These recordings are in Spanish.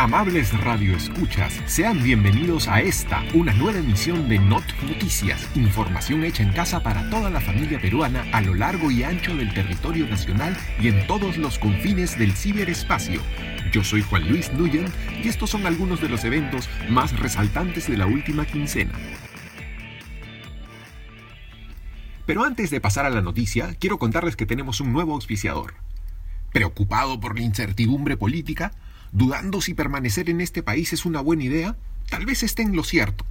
Amables radioescuchas, sean bienvenidos a esta, una nueva emisión de Not Noticias, información hecha en casa para toda la familia peruana a lo largo y ancho del territorio nacional y en todos los confines del ciberespacio. Yo soy Juan Luis Nuyen y estos son algunos de los eventos más resaltantes de la última quincena. Pero antes de pasar a la noticia, quiero contarles que tenemos un nuevo auspiciador. ¿Preocupado por la incertidumbre política? ¿Dudando si permanecer en este país es una buena idea? Tal vez esté en lo cierto.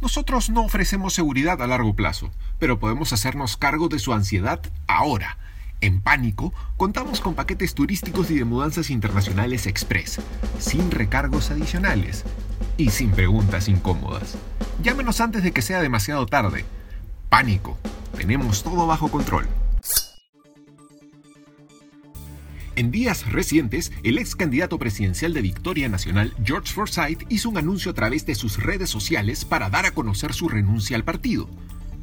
Nosotros no ofrecemos seguridad a largo plazo, pero podemos hacernos cargo de su ansiedad ahora. En Pánico contamos con paquetes turísticos y de mudanzas internacionales express, sin recargos adicionales y sin preguntas incómodas. Llámenos antes de que sea demasiado tarde. Pánico, tenemos todo bajo control. En días recientes, el ex candidato presidencial de Victoria Nacional, George Forsyth, hizo un anuncio a través de sus redes sociales para dar a conocer su renuncia al partido.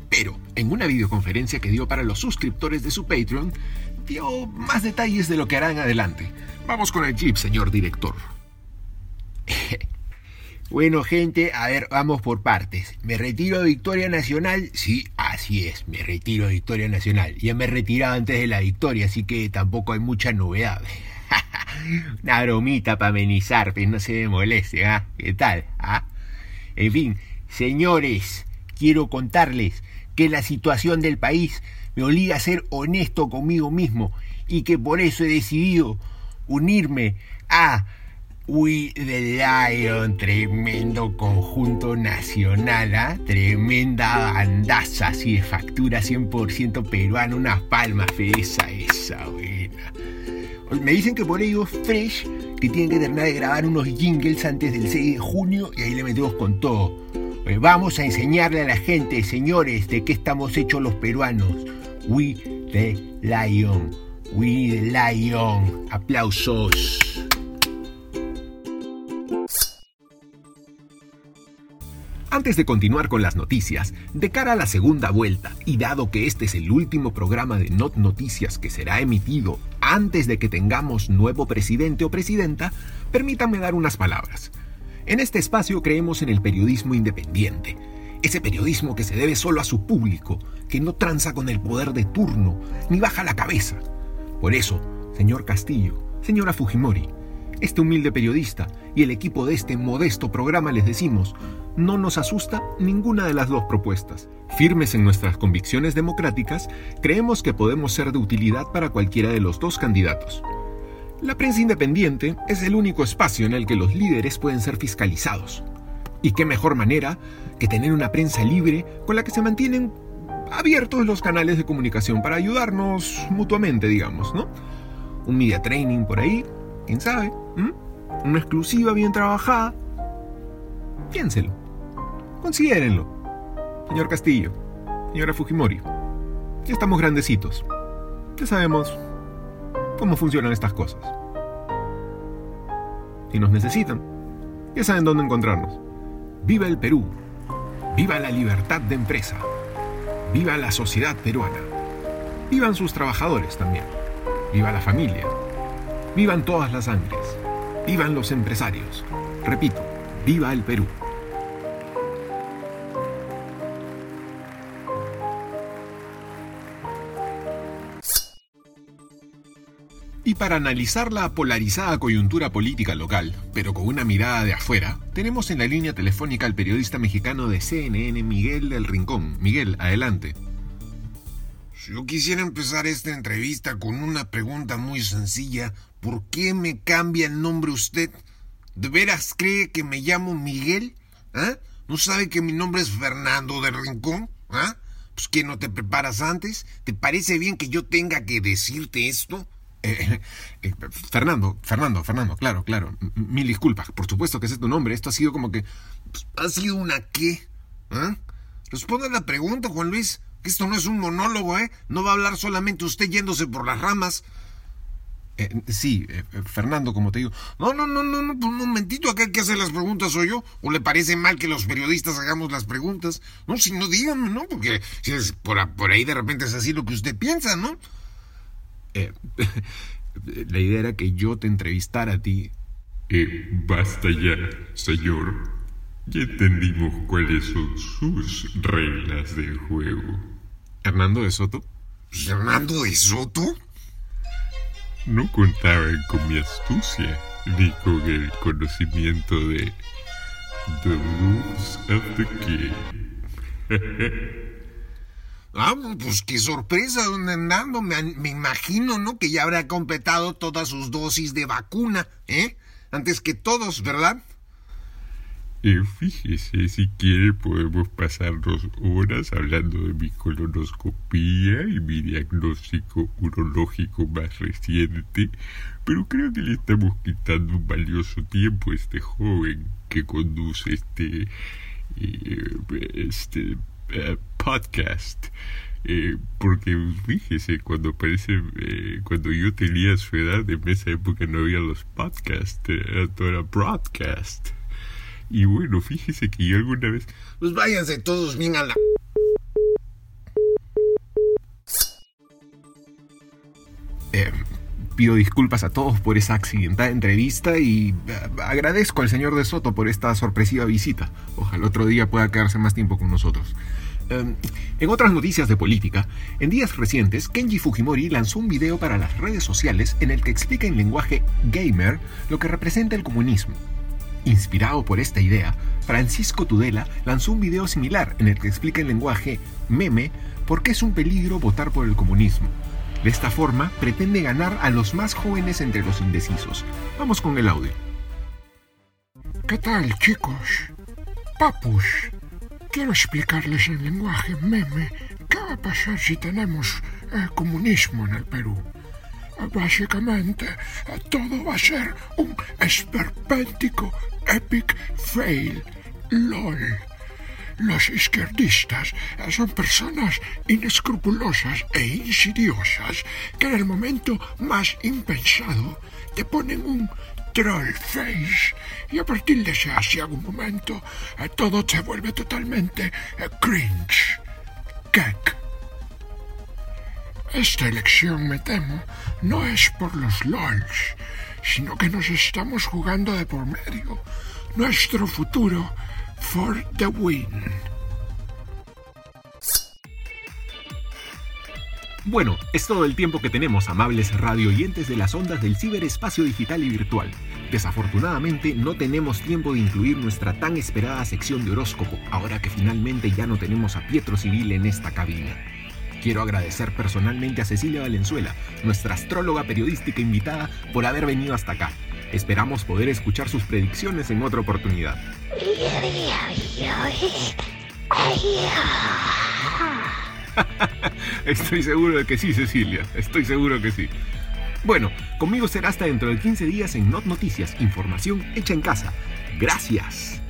Pero, en una videoconferencia que dio para los suscriptores de su Patreon, dio más detalles de lo que hará en adelante. Vamos con el jeep, señor director. Bueno, gente, a ver, vamos por partes. ¿Me retiro de Victoria Nacional? Sí, así es, me retiro de Victoria Nacional. Ya me retirado antes de la victoria, así que tampoco hay mucha novedad. Una bromita para amenizar, pero no se me moleste, ¿ah? ¿Qué tal? ¿Ah? En fin, señores, quiero contarles que la situación del país me obliga a ser honesto conmigo mismo y que por eso he decidido unirme a We the Lion, tremendo conjunto nacional, ¿ah? tremenda bandaza, así de factura 100% peruana, unas palmas, esa, esa, buena. Me dicen que por ello Fresh, que tienen que terminar de grabar unos jingles antes del 6 de junio y ahí le metemos con todo. Vamos a enseñarle a la gente, señores, de qué estamos hechos los peruanos. We the Lion, We the Lion. Aplausos. Antes de continuar con las noticias, de cara a la segunda vuelta, y dado que este es el último programa de Not Noticias que será emitido antes de que tengamos nuevo presidente o presidenta, permítanme dar unas palabras. En este espacio creemos en el periodismo independiente, ese periodismo que se debe solo a su público, que no tranza con el poder de turno, ni baja la cabeza. Por eso, señor Castillo, señora Fujimori, este humilde periodista y el equipo de este modesto programa les decimos, no nos asusta ninguna de las dos propuestas. Firmes en nuestras convicciones democráticas, creemos que podemos ser de utilidad para cualquiera de los dos candidatos. La prensa independiente es el único espacio en el que los líderes pueden ser fiscalizados. Y qué mejor manera que tener una prensa libre con la que se mantienen abiertos los canales de comunicación para ayudarnos mutuamente, digamos, ¿no? Un media training por ahí, quién sabe. Una exclusiva bien trabajada. Piénselo. Considérenlo. Señor Castillo, señora Fujimori, ya estamos grandecitos. Ya sabemos cómo funcionan estas cosas. Si nos necesitan, ya saben dónde encontrarnos. Viva el Perú. Viva la libertad de empresa. Viva la sociedad peruana. Vivan sus trabajadores también. Viva la familia. Vivan todas las sangres. Vivan los empresarios. Repito, viva el Perú. Y para analizar la polarizada coyuntura política local, pero con una mirada de afuera, tenemos en la línea telefónica al periodista mexicano de CNN, Miguel del Rincón. Miguel, adelante. Yo quisiera empezar esta entrevista con una pregunta muy sencilla. ¿Por qué me cambia el nombre usted? ¿De veras cree que me llamo Miguel? ¿Ah? ¿No sabe que mi nombre es Fernando del Rincón? ¿Ah? Pues que no te preparas antes. ¿Te parece bien que yo tenga que decirte esto? Eh, Fernando, Fernando, Fernando, claro, claro. Mil disculpas. Por supuesto que es tu nombre. Esto ha sido como que. Pues, ¿Ha sido una qué? ¿Ah? Responda la pregunta, Juan Luis. Que esto no es un monólogo, ¿eh? No va a hablar solamente usted yéndose por las ramas. Eh, sí, eh, Fernando, como te digo. No, no, no, no, no, un momentito, acá el que hace las preguntas soy yo. ¿O le parece mal que los periodistas hagamos las preguntas? No, si no, dígame, ¿no? Porque si es por ahí de repente es así lo que usted piensa, ¿no? Eh, la idea era que yo te entrevistara a ti Eh, basta ya, señor. Ya entendimos cuáles son sus reglas del juego. Hernando de Soto. ¿Hernando de Soto? No contaban con mi astucia ni con el conocimiento de The Rules of the Game. Ah, pues qué sorpresa, don Hernando. Me, me, imagino, ¿no? Que ya habrá completado todas sus dosis de vacuna, ¿eh? Antes que todos, ¿verdad? Eh, fíjese, si quiere podemos pasarnos horas hablando de mi colonoscopía y mi diagnóstico urológico más reciente, pero creo que le estamos quitando un valioso tiempo a este joven que conduce este... Eh, este eh, podcast. Eh, porque fíjese, cuando parece, eh, cuando yo tenía su edad, en esa época no había los podcasts, era todo era broadcast. Y bueno, fíjese que yo alguna vez... Pues váyanse todos bien a la... pido disculpas a todos por esa accidentada entrevista y agradezco al señor de Soto por esta sorpresiva visita. Ojalá otro día pueda quedarse más tiempo con nosotros. En otras noticias de política, en días recientes, Kenji Fujimori lanzó un video para las redes sociales en el que explica en lenguaje gamer lo que representa el comunismo. Inspirado por esta idea, Francisco Tudela lanzó un video similar en el que explica en lenguaje meme por qué es un peligro votar por el comunismo. De esta forma, pretende ganar a los más jóvenes entre los indecisos. Vamos con el audio. ¿Qué tal, chicos? Papus, quiero explicarles en lenguaje meme qué va a pasar si tenemos el comunismo en el Perú. Básicamente, todo va a ser un esperpéntico epic fail. LOL. Los izquierdistas son personas inescrupulosas e insidiosas que en el momento más impensado te ponen un troll face y a partir de ese algún momento todo se vuelve totalmente cringe. Kek. Esta elección, me temo, no es por los LOLs, sino que nos estamos jugando de por medio nuestro futuro for the win. Bueno, es todo el tiempo que tenemos, amables radio oyentes de las ondas del ciberespacio digital y virtual. Desafortunadamente no tenemos tiempo de incluir nuestra tan esperada sección de horóscopo, ahora que finalmente ya no tenemos a Pietro Civil en esta cabina. Quiero agradecer personalmente a Cecilia Valenzuela, nuestra astróloga periodística invitada, por haber venido hasta acá. Esperamos poder escuchar sus predicciones en otra oportunidad. Estoy seguro de que sí, Cecilia. Estoy seguro que sí. Bueno, conmigo será hasta dentro de 15 días en Not Noticias, información hecha en casa. Gracias.